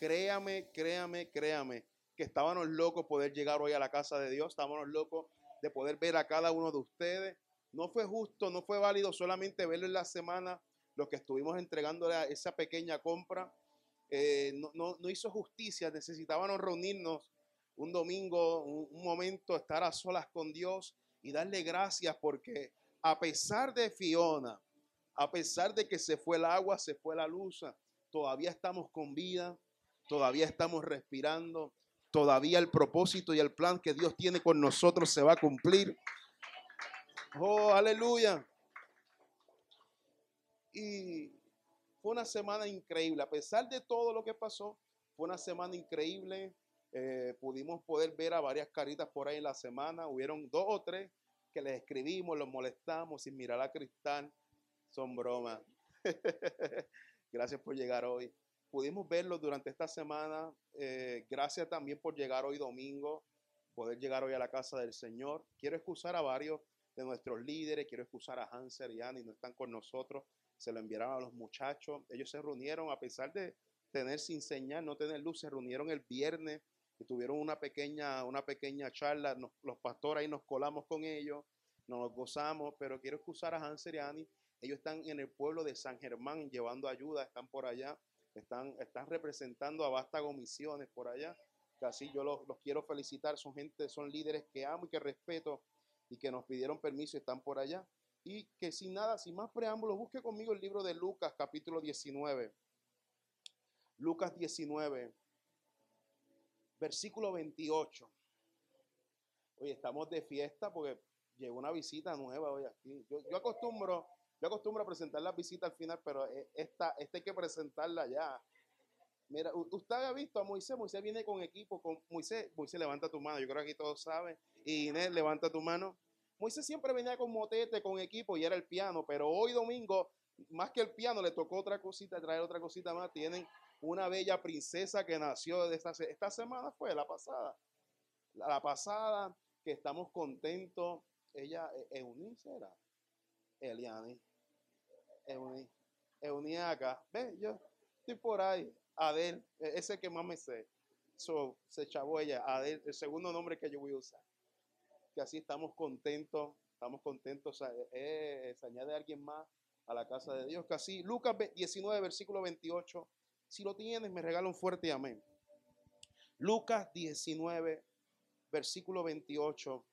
créame, créame, créame, que estábamos locos poder llegar hoy a la casa de Dios, estábamos locos de poder ver a cada uno de ustedes. No fue justo, no fue válido solamente verlo en la semana, los que estuvimos entregando esa pequeña compra. Eh, no, hizo justicia, necesitábamos reunirnos un domingo, un momento, estar a solas con Dios y darle gracias porque a pesar de Fiona, a pesar de que se fue el agua, se fue la luz, todavía estamos con vida, todavía estamos respirando, todavía el propósito y el plan que Dios tiene con nosotros se va a cumplir. Oh, aleluya. Y fue una semana increíble. A pesar de todo lo que pasó, fue una semana increíble. Eh, pudimos poder ver a varias caritas por ahí en la semana. Hubieron dos o tres que les escribimos, los molestamos sin mirar a cristal. Son bromas. Gracias por llegar hoy. Pudimos verlo durante esta semana. Eh, gracias también por llegar hoy domingo, poder llegar hoy a la casa del Señor. Quiero excusar a varios de nuestros líderes. Quiero excusar a Hanser y Annie, no están con nosotros. Se lo enviaron a los muchachos. Ellos se reunieron a pesar de tener sin señal, no tener luz. Se reunieron el viernes y tuvieron una pequeña, una pequeña charla. los pastores ahí nos colamos con ellos, nos gozamos, pero quiero excusar a Hanser y Annie. Ellos están en el pueblo de San Germán llevando ayuda, están por allá, están, están representando a Vástago Misiones por allá. Así yo los, los quiero felicitar, son gente, son líderes que amo y que respeto y que nos pidieron permiso y están por allá. Y que sin nada, sin más preámbulos, busque conmigo el libro de Lucas, capítulo 19. Lucas 19 versículo 28. Oye, estamos de fiesta porque llegó una visita nueva hoy aquí. Yo, acostumbro, yo acostumbro a presentar la visita al final, pero e, esta, esta hay que presentarla ya. Mira, usted ha visto a Moisés, Moisés viene con equipo, con Moisés, Moisés levanta tu mano, yo creo que aquí todos saben, y Inés levanta tu mano. Moisés siempre venía con motete, con equipo y era el piano, pero hoy domingo, más que el piano, le tocó otra cosita, traer otra cosita más. Tienen una bella princesa que nació de esta, esta semana, fue la pasada. La, pasada, que estamos contentos. Ella, e, Eunice era. Eliani. Eunice. Eunice acá. Ve, yo estoy por ahí. Adel, e, ese que más me sé. So, se chavó ella. Adel, el segundo nombre que yo voy a usar. Que así estamos contentos. Estamos contentos. Eh, se añade alguien más a la casa de Dios. Casi Lucas 19, versículo 28 si lo tienes, me regala un fuerte amén. Lucas 19, versículo 28.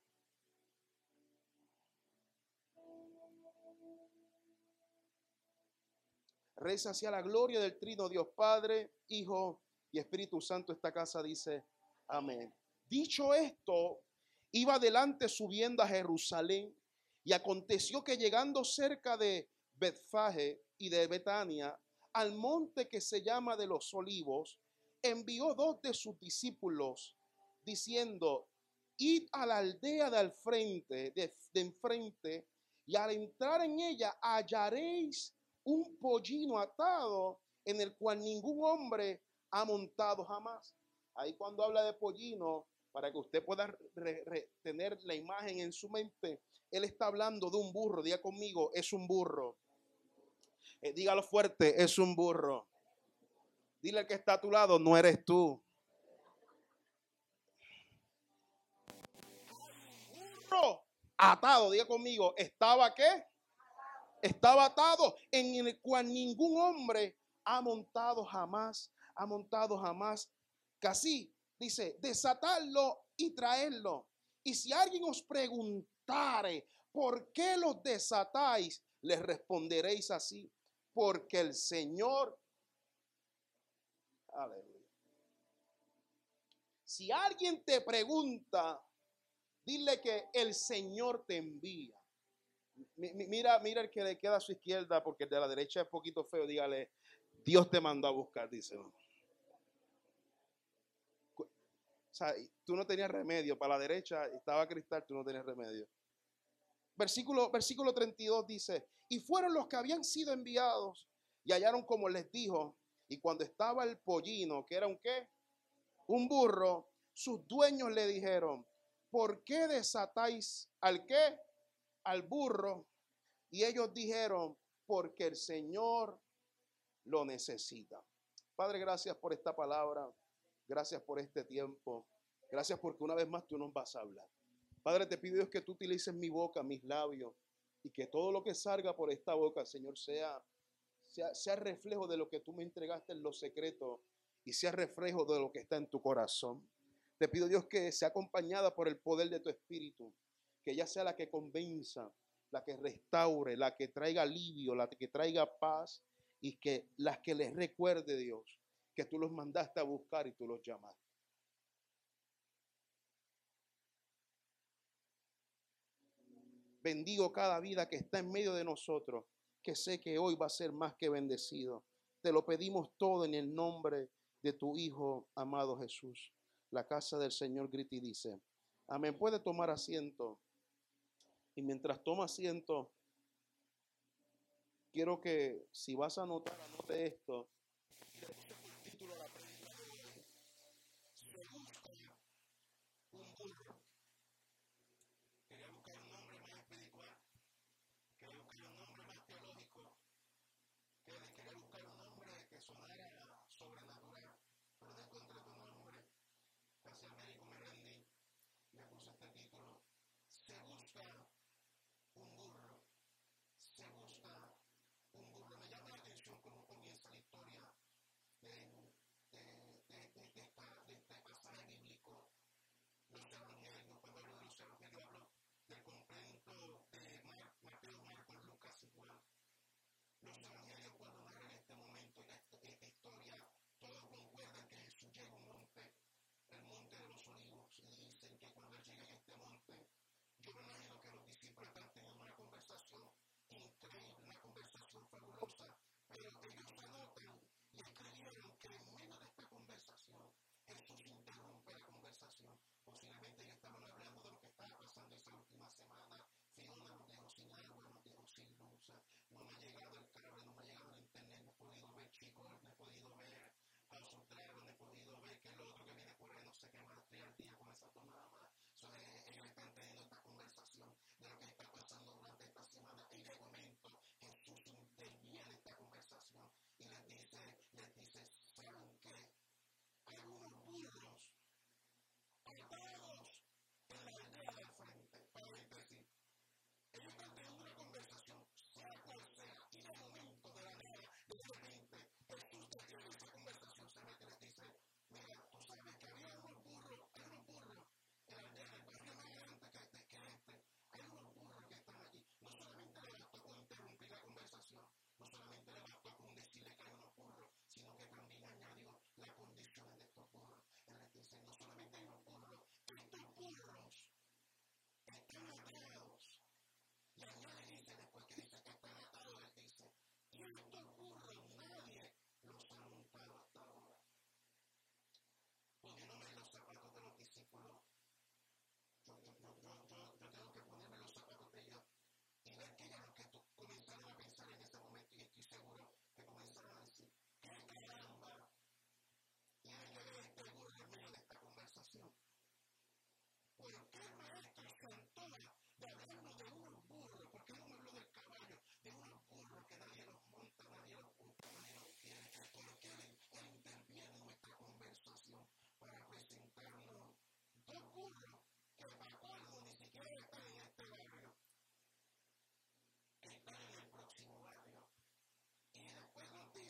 Reza hacia la gloria del Trino Dios Padre, Hijo y Espíritu Santo. Esta casa dice amén. Dicho esto, iba adelante subiendo a Jerusalén y aconteció que llegando cerca de Betfage y de Betania, al monte que se llama de los olivos, envió dos de sus discípulos diciendo, id a la aldea de al frente, de, enfrente, y al entrar en ella hallaréis un pollino atado en el cual ningún hombre ha montado jamás. Ahí cuando habla de pollino, para que usted pueda tener la imagen en su mente, él está hablando de un burro. Diga conmigo, es un burro. Eh, dígalo fuerte, es un burro. Dile que está a tu lado, no eres tú. Burro atado, diga conmigo, ¿estaba qué? Estaba atado en el cual ningún hombre ha montado jamás, ha montado jamás. Casi dice, desatarlo y traerlo. Y si alguien os preguntare, ¿por qué los desatáis? Les responderéis así, porque el Señor, aleluya. Si alguien te pregunta, dile que el Señor te envía. Mira, mira el que le queda a su izquierda, porque el de la derecha es poquito feo. Dígale, Dios te mandó a buscar, dice. O sea, tú no tenías remedio. Para la derecha estaba cristal, tú no tenías remedio. Versículo, versículo 32 dice, y fueron los que habían sido enviados y hallaron como les dijo, y cuando estaba el pollino, que era un qué, un burro, sus dueños le dijeron, ¿por qué desatáis al qué? Al burro. Y ellos dijeron, porque el Señor lo necesita. Padre, gracias por esta palabra. Gracias por este tiempo. Gracias porque una vez más tú nos vas a hablar. Padre, te pido Dios que tú utilices mi boca, mis labios, y que todo lo que salga por esta boca, Señor, sea, sea, sea reflejo de lo que tú me entregaste en los secretos y sea reflejo de lo que está en tu corazón. Te pido Dios que sea acompañada por el poder de tu Espíritu, que ella sea la que convenza, la que restaure, la que traiga alivio, la que traiga paz y que las que les recuerde Dios que tú los mandaste a buscar y tú los llamaste. Bendigo cada vida que está en medio de nosotros, que sé que hoy va a ser más que bendecido. Te lo pedimos todo en el nombre de tu Hijo amado Jesús. La casa del Señor grita y dice, amén, puede tomar asiento. Y mientras toma asiento, quiero que si vas a anotar, anote esto.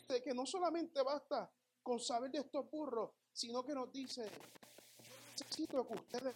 Que no solamente basta con saber de estos burros, sino que nos dice, yo necesito que ustedes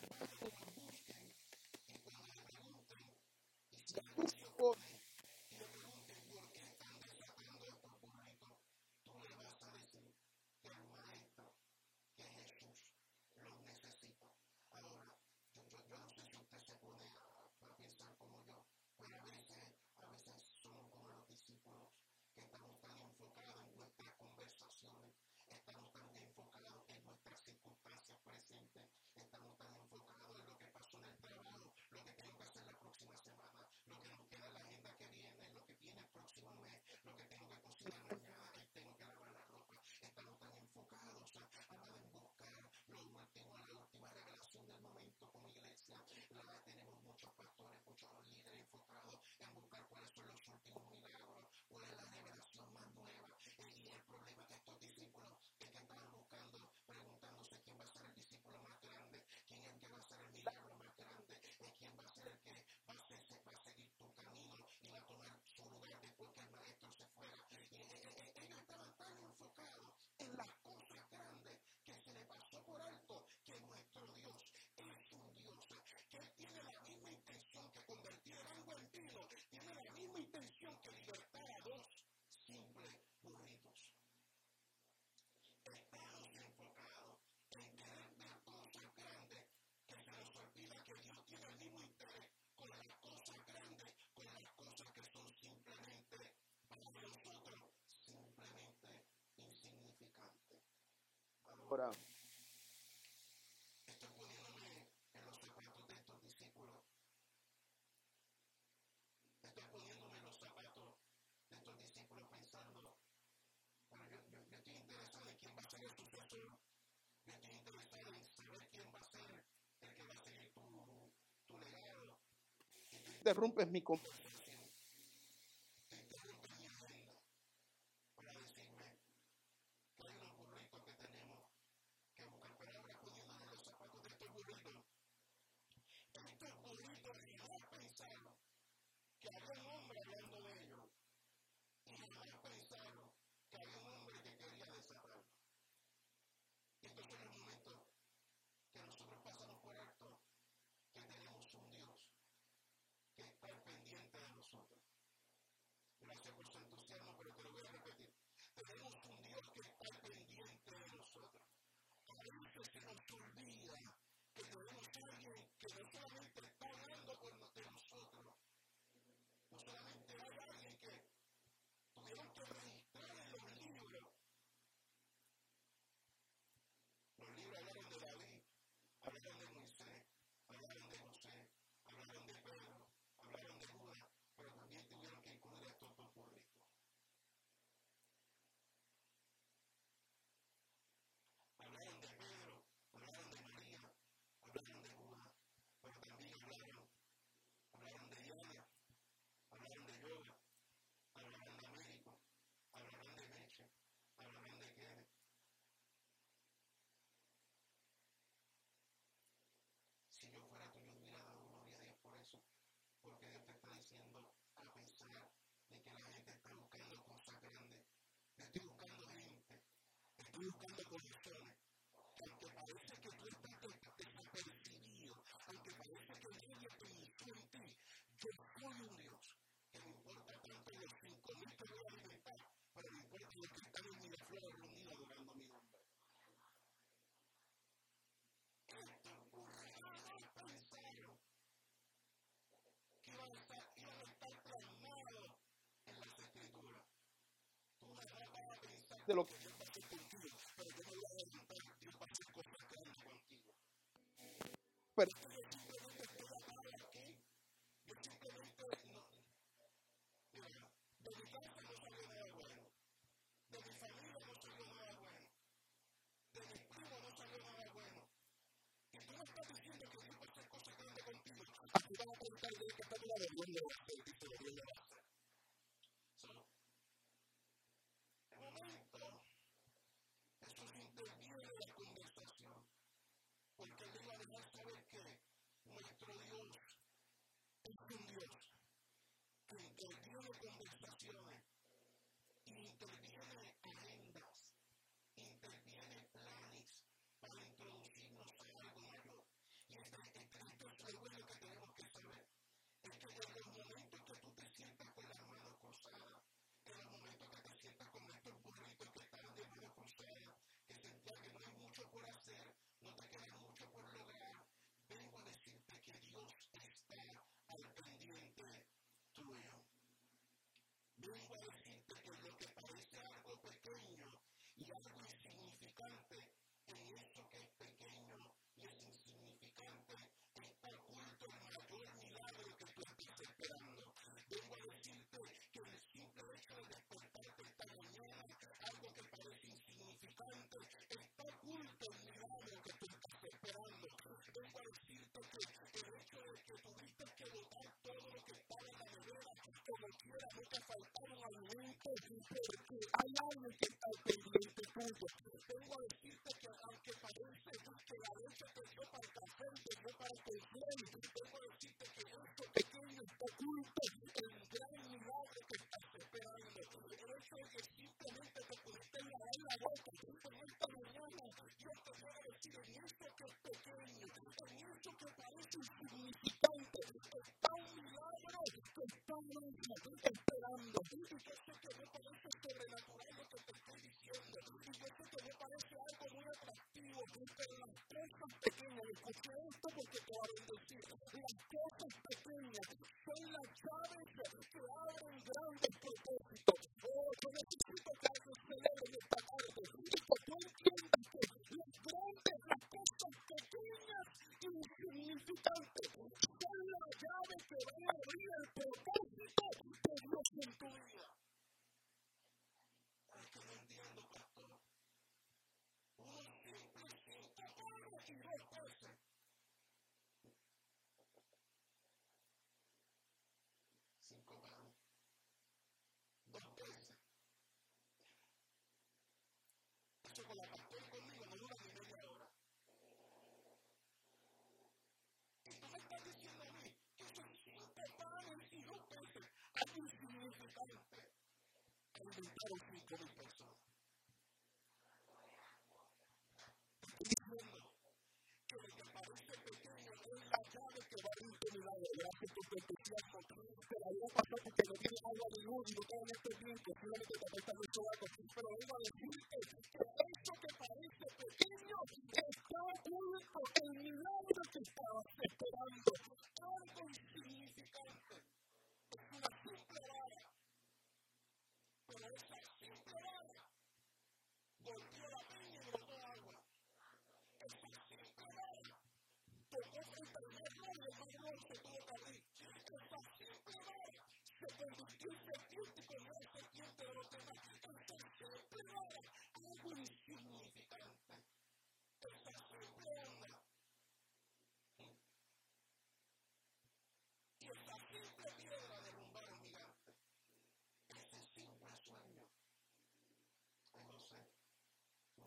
Estoy poniéndome en los zapatos de estos discípulos. Estoy en los zapatos de estos discípulos pensando, quién va a seguir tu, mi conversación. Te interrumpen mi agenda para decirme que hay unos burritos que tenemos que buscar. Pero ahora poniéndonos en los zapatos de estos burritos, estos burritos jamás pensaron que había un hombre hablando de ellos y jamás pensaron que había un hombre que quería desatarlo. Y estos son los momentos que nosotros pasamos por alto, que tenemos un Dios que está pendiente de nosotros. Gracias por su entusiasmo, pero te lo voy a repetir. Tenemos un Dios que está pendiente de nosotros. A veces se nos olvida que tenemos alguien que no solamente está hablando por no- de nosotros, no solamente hay alguien que tuvieron que registrar en los libros. Los libros hablaron de David, hablaron de Moisés, hablaron de José, hablaron de Pedro, hablaron de Judas, pero también tuvieron que incluir a estos dos burritos. Hablaron de Pedro, hablaron de María, hablaron de Judas, pero también hablaron, hablaron de Diana, hablaron de Yoga, hablaron de Américo, hablaron de Meche, hablaron de Kenneth. Si yo fuera tú, yo hubiera dado gloria a Dios por eso. Porque Dios te está diciendo a pensar de que la gente está buscando cosas grandes. Estoy buscando gente. Estoy buscando condiciones. Aunque parece que tú estás des- desapercibido, aunque parece que nadie pensó en ti, yo soy un Dios que me importa tanto los cinco mil que voy a alimentar, pero me importa los que están en Miraflores reunidos adorando mi nombre. Esto ocurre pensaron que iban a estar, iban a estar plasmados en las escrituras. Tú no vas a pensar De lo que que Dios va a preguntar de tu lado, Dios lo va a hacer, dice Dios lo va a hacer. So, de momento, Jesús interviene en la conversación. Porque él iba a dejar saber que nuestro Dios es un Dios que interviene conversaciones, interviene agendas, interviene planes para introducirnos a algo mayor. Y este, este, esto es lo bueno que tenemos que saber. Es que en los momentos que tú te sientas con las manos cruzadas, en los momentos que te sientas con estos burritos que están de manos cruzadas, que sentías que no hay mucho por hacer, no te queda mucho por lograr, vengo a decirte que Dios está al pendiente tuyo. Vengo a decirte que lo que parece algo pequeño y algo insignificante, en eso que es pequeño y es insignificante, está oculto el mayor milagro que tú estás esperando. Vengo a decirte que el simple hecho de despertarte esta mañana, algo que parece insignificante, está oculto el milagro que tú estás esperando. Vengo a decirte que el hecho de que tuviste que botar todo lo que estaba en la nevera, alimentos, porque hay alguien que está pendiente tuyo. Vengo a decirte que aunque parece que la leche te dio para el café, te dio para el café, vengo a decirte que esto pequeño está oculto, el gran milagro que estás esperando. El hecho de que simplemente te pudiste lavar la boca, en esta mañana, yo te voy a decir en eso que es pequeño, en eso que parece insignificante, está un milagro que está dentro, esperando. Y yo sé que no parece sobrenatural lo que te estoy diciendo, y yo sé que no parece algo muy pero las cosas pequeñas, escuché esto porque te voy a bendecir, las cosas pequeñas importante alimentar el fruto del pasado. Estoy diciendo que lo que parece pequeño es la llave que va a ir de la gracia que te entusiasmo, que la vida pasó porque no tiene agua de luz y no tiene este tiempo, solamente te cuesta mucho agua. Pero vengo a decirte que eso que parece pequeño está oculto, el milagro que estabas esperando, algo insignificante. pero esta cinco golpeó la peña y brotó agua. Estas cinco tocó el primer rayo de un monte tuvo que abrir. Estas cinco se convirtió en serpiente y con la serpiente brotará. Estas cinco horas agudizó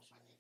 compañía.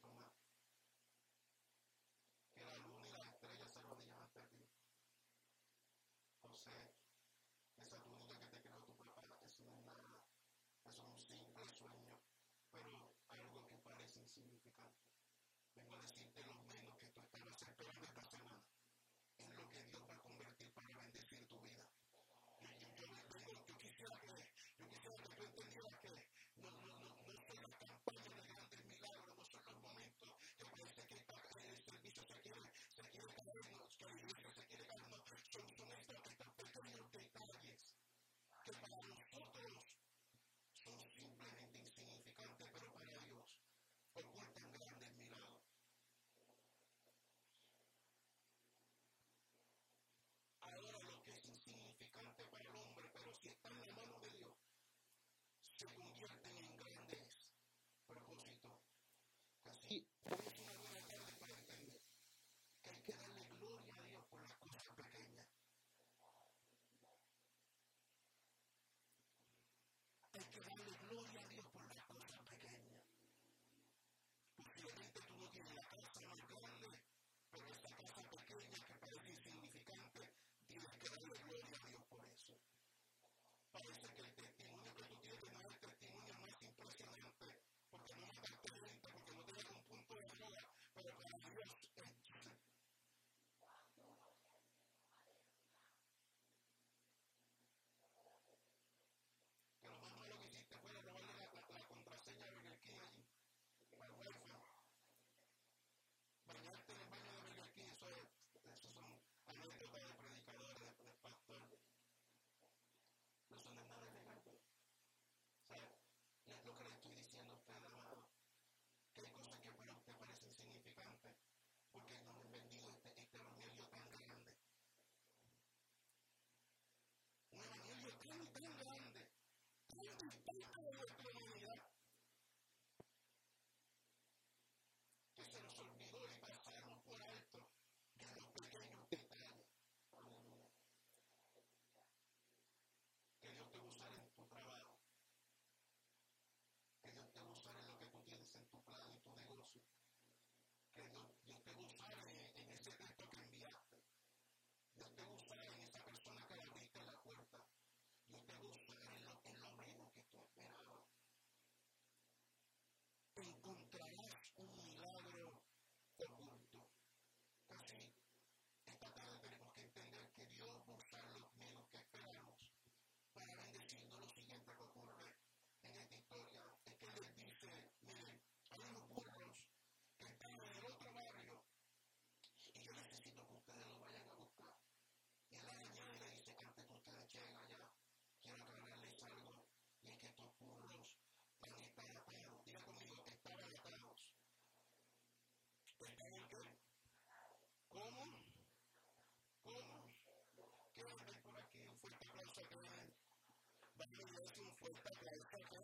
es una fuerza que destaca.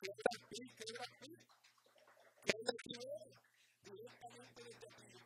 Que es la que es la que es la directamente desde aquí.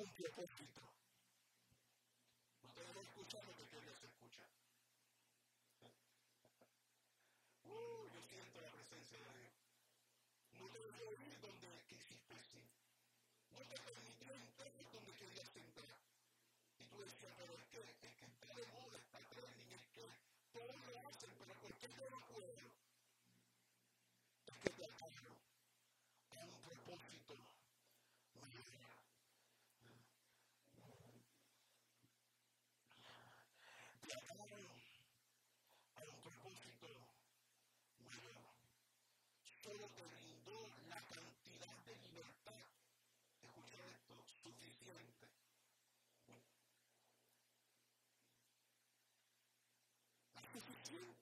un propósito. Pero no escucha lo que Dios escucha. Uh, yo siento la presencia de Dios. No te voy a you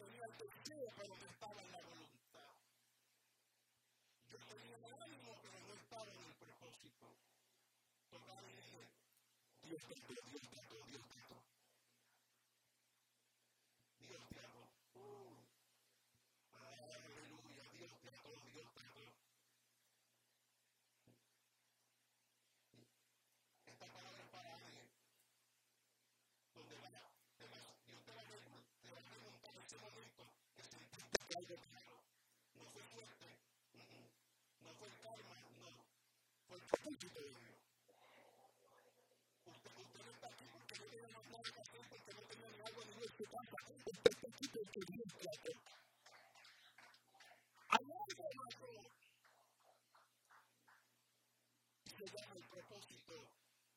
tenía el deseo, pero no estaba en la voluntad. Yo tenía el ánimo, pero no estaba en el propósito. Dije, Dios te Dios se llama el propósito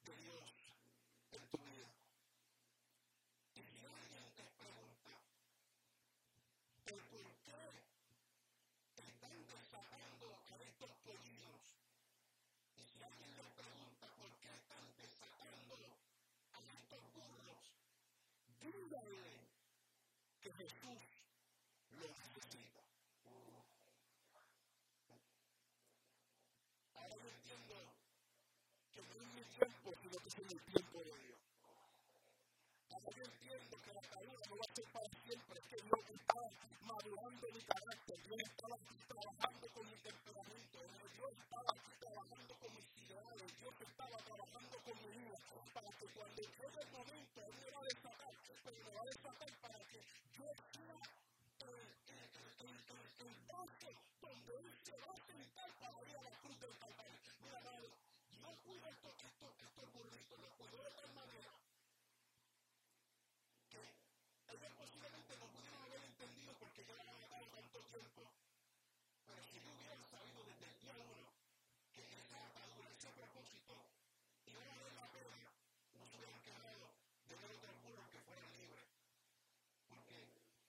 de Dios que Jesús lo necesita. Ahora entiendo que no es mi tiempo, sino que es el tiempo de Dios. Ahora yo entiendo que la caída no va a ser para siempre, que Dios estaba madurando mi carácter, Dios estaba trabajando con mi temperamento, Dios estaba trabajando con mis ideales, Dios estaba trabajando con mi vida, para que cuando llegue el momento Él me va a desatar, pero me va a desatar para que yo sea el, paso donde Él se va a sentar para ir a la cruz del Calvario. Mira, yo cuido estos esto, estos burritos, los cuido de tal manera que ellos posiblemente no pudieron haber entendido porque yo la había dado tanto tiempo. Pero si yo hubiera sabido desde el día uno que esa atadura, ese propósito, iba a valer la pena, no se hubieran quedado de ver otros burros que fueran libres. Porque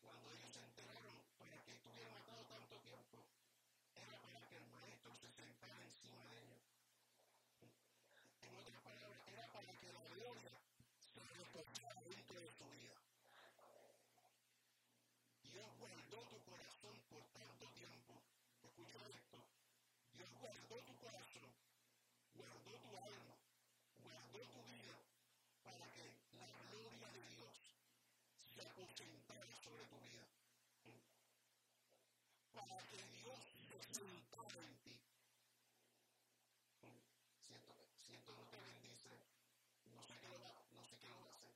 cuando ellos se enteraron para que estuvieran atados tanto tiempo, era para que el maestro se sentara encima de ellos. En otras palabras, era para que la gloria se reposara dentro de tu vida. Dios guardó tu corazón por tanto tiempo. Escucha esto. Dios guardó tu corazón, guardó tu alma, guardó tu vida para que la gloria de Dios se aposentara sobre tu vida. Para que Dios se sentara en ti. Siento, siento no te bendice. No sé qué lo va, no sé qué lo va a hacer.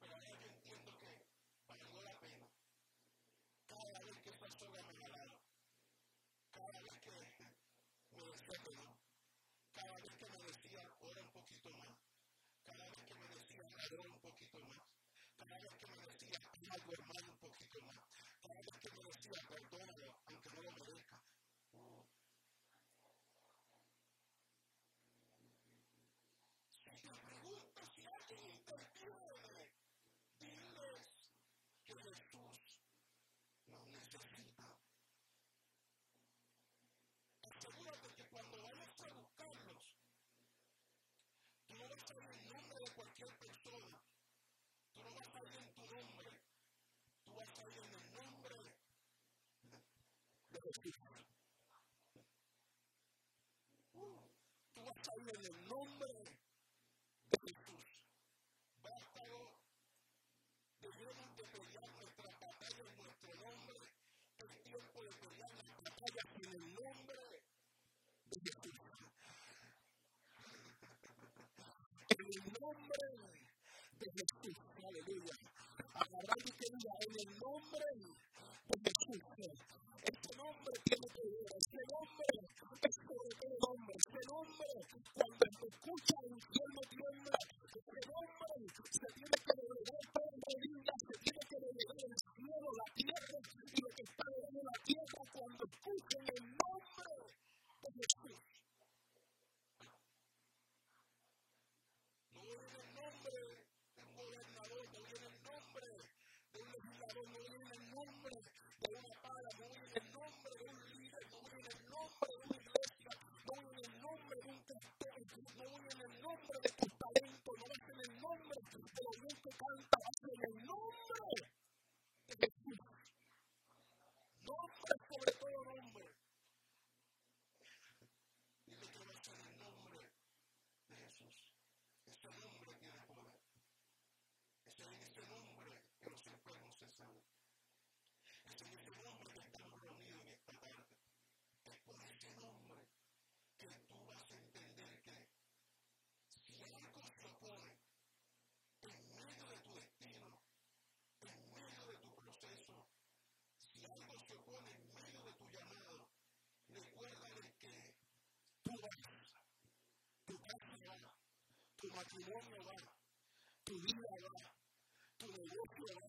Pero ahora yo entiendo que valió la pena. Cada vez que esa soga me jalaba, cada vez que me decía que no, cada vez que me decía ora un poquito más, cada vez que me decía adora un poquito más, cada vez que me decía ama a tu hermano un poquito más, cada vez que me decía perdónalo aunque no lo merezca. Si te preguntas si alguien interviene, diles que Jesús nos necesita. Asegúrate que cuando vayas a buscarlos, tú no vas a ir en nombre de cualquier persona, ir en tu nombre, tú vas a ir en el nombre de Jesús. Tú vas a ir en el nombre de Jesús. Basta debemos de pelear nuestras batallas en nuestro nombre. Es tiempo de pelear las batallas en el nombre de Jesús. En el nombre de vida en el nombre de Jesús. Este nombre tiene poder, este nombre es sobre todo nombre, este nombre cuando se escucha el infierno tiembla, este nombre se tiene que doblegar toda la vida, se tiene que doblegar el cielo, la tierra y lo que está en la tierra cuando escuchen el tu matrimonio va, tu vida va, tu negocio va,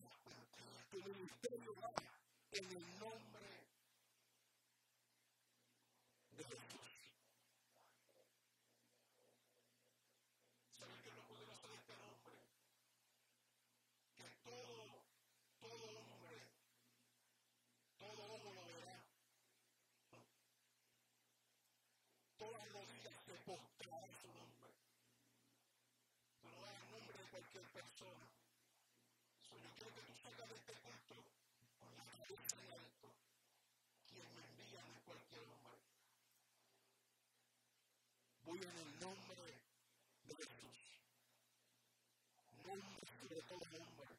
tu ministerio va, en el nombre de Jesús. ¿Saben qué es lo poderoso de este nombre? Que todo, todo hombre, todo ojo lo verá. Todas rodillas se postrarán en su nombre. Tú no das el de cualquier persona. So, yo quiero que tú salgas de este culto con la cabeza en alto. Quien me envía no es cualquier hombre. Voy en el nombre de Jesús. Nombre sobre todo nombre.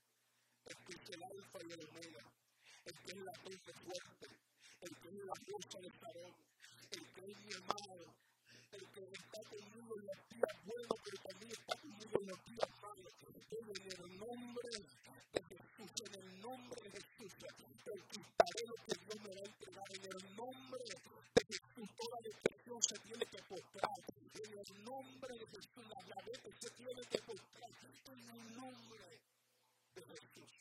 El que es el alfa y el omega. El que es la torre fuerte. El que es la fuerza del farol. El que es mi amado. El que está conmigo en los días pero también está conmigo en los. En el nombre de Jesús, en el nombre de Jesús, lo que Dios me va a entregar. En el nombre de Jesús, toda se tiene que. En el nombre de Jesús, la se tiene que postrar. En el nombre de Jesús.